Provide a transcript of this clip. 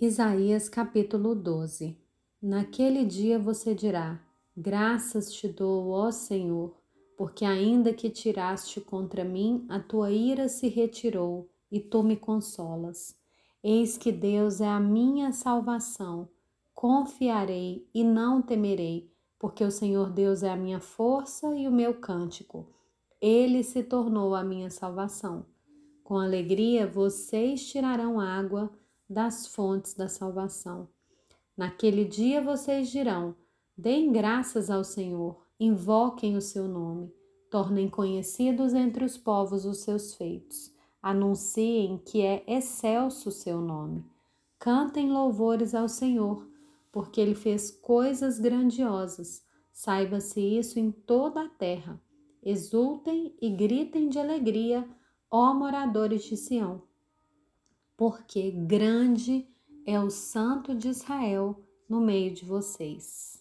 Isaías capítulo 12 Naquele dia você dirá: Graças te dou, ó Senhor, porque ainda que tiraste contra mim, a tua ira se retirou e tu me consolas. Eis que Deus é a minha salvação. Confiarei e não temerei, porque o Senhor Deus é a minha força e o meu cântico. Ele se tornou a minha salvação. Com alegria vocês tirarão água das fontes da salvação. Naquele dia vocês dirão: Deem graças ao Senhor, invoquem o seu nome, tornem conhecidos entre os povos os seus feitos, anunciem que é excelso o seu nome. Cantem louvores ao Senhor, porque ele fez coisas grandiosas. Saiba-se isso em toda a terra. Exultem e gritem de alegria, ó moradores de Sião porque grande é o Santo de Israel no meio de vocês.